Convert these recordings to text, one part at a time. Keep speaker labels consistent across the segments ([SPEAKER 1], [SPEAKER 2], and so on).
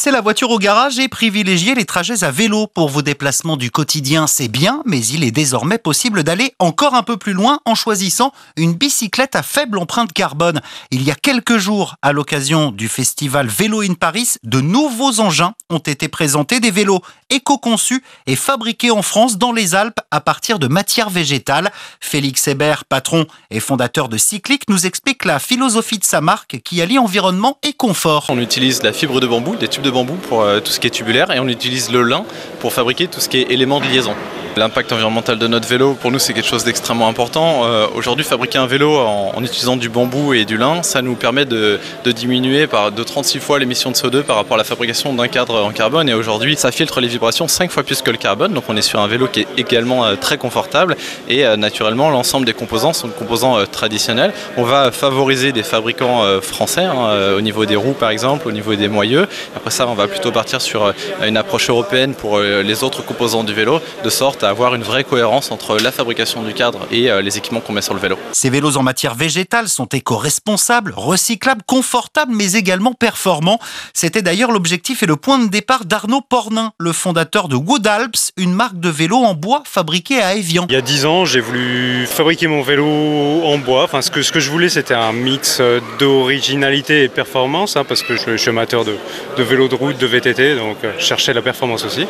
[SPEAKER 1] laisser la voiture au garage et privilégier les trajets à vélo pour vos déplacements du quotidien, c'est bien, mais il est désormais possible d'aller encore un peu plus loin en choisissant une bicyclette à faible empreinte carbone. Il y a quelques jours, à l'occasion du festival Vélo in Paris, de nouveaux engins ont été présentés, des vélos éco-conçus et fabriqués en France dans les Alpes à partir de matières végétales. Félix Hébert, patron et fondateur de Cyclic, nous explique la philosophie de sa marque qui allie environnement et confort.
[SPEAKER 2] On utilise la fibre de bambou, des tubes de bambou pour euh, tout ce qui est tubulaire et on utilise le lin pour fabriquer tout ce qui est éléments de liaison. L'impact environnemental de notre vélo, pour nous, c'est quelque chose d'extrêmement important. Euh, aujourd'hui, fabriquer un vélo en, utilisant du bambou et du lin, ça nous permet de, diminuer par, de 36 fois l'émission de CO2 par rapport à la fabrication d'un cadre en carbone. Et aujourd'hui, ça filtre les vibrations 5 fois plus que le carbone. Donc on est sur un vélo qui est également euh, très confortable. Et euh, naturellement, l'ensemble des composants sont des composants traditionnels. On va favoriser des fabricants français, hein, au niveau des roues par exemple, au niveau des moyeux. Après ça, on va plutôt partir sur une approche européenne pour les autres composants du vélo, de sorte à avoir une vraie cohérence entre la fabrication du cadre et euh, les équipements qu'on met sur le vélo.
[SPEAKER 1] Ces vélos en matière végétale sont éco-responsables, recyclables, confortables, mais également performants. C'était d'ailleurs l'objectif et le point de départ d'Arnaud Pornin, le fondateur de Wood Alps, une marque de vélo en bois fabriquée à Evian.
[SPEAKER 3] Il y a dix ans, j'ai voulu fabriquer mon vélo en bois. Enfin, ce que, ce que je voulais, c'était un mix euh, d'originalité et performance, hein, parce que je, suis amateur de, de, vélo de route, de VTT, donc euh, je cherchais la performance aussi.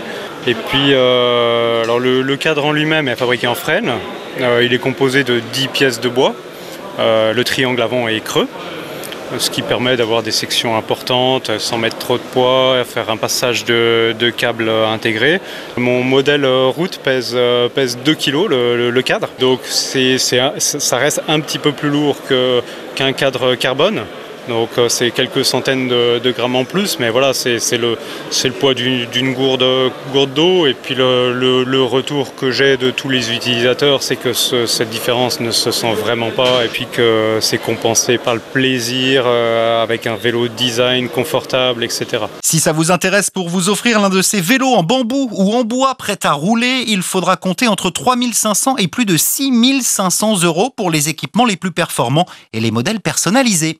[SPEAKER 3] Et puis, alors le, le, cadre en lui-même est fabriqué en frêne. Euh, il est composé de 10 pièces de bois. Euh, le triangle avant est creux, ce qui permet d'avoir des sections importantes sans mettre trop de poids, faire un passage de, câbles intégré. Mon modèle route pèse, pèse 2 kg le, cadre, donc ça reste un petit peu plus lourd qu'un cadre carbone. Donc euh, c'est quelques centaines de, grammes en plus, mais voilà, c'est le, poids d'une gourde, gourde d'eau. Et puis le, retour que j'ai de tous les utilisateurs, c'est que cette différence ne se sent vraiment pas et puis que c'est compensé par le plaisir euh, avec un vélo design confortable, etc.
[SPEAKER 1] Si ça vous intéresse pour vous offrir l'un de ces vélos en bambou ou en bois prêt à rouler, il faudra compter entre 3500 et plus de 6500 euros pour les équipements les plus performants et les modèles personnalisés.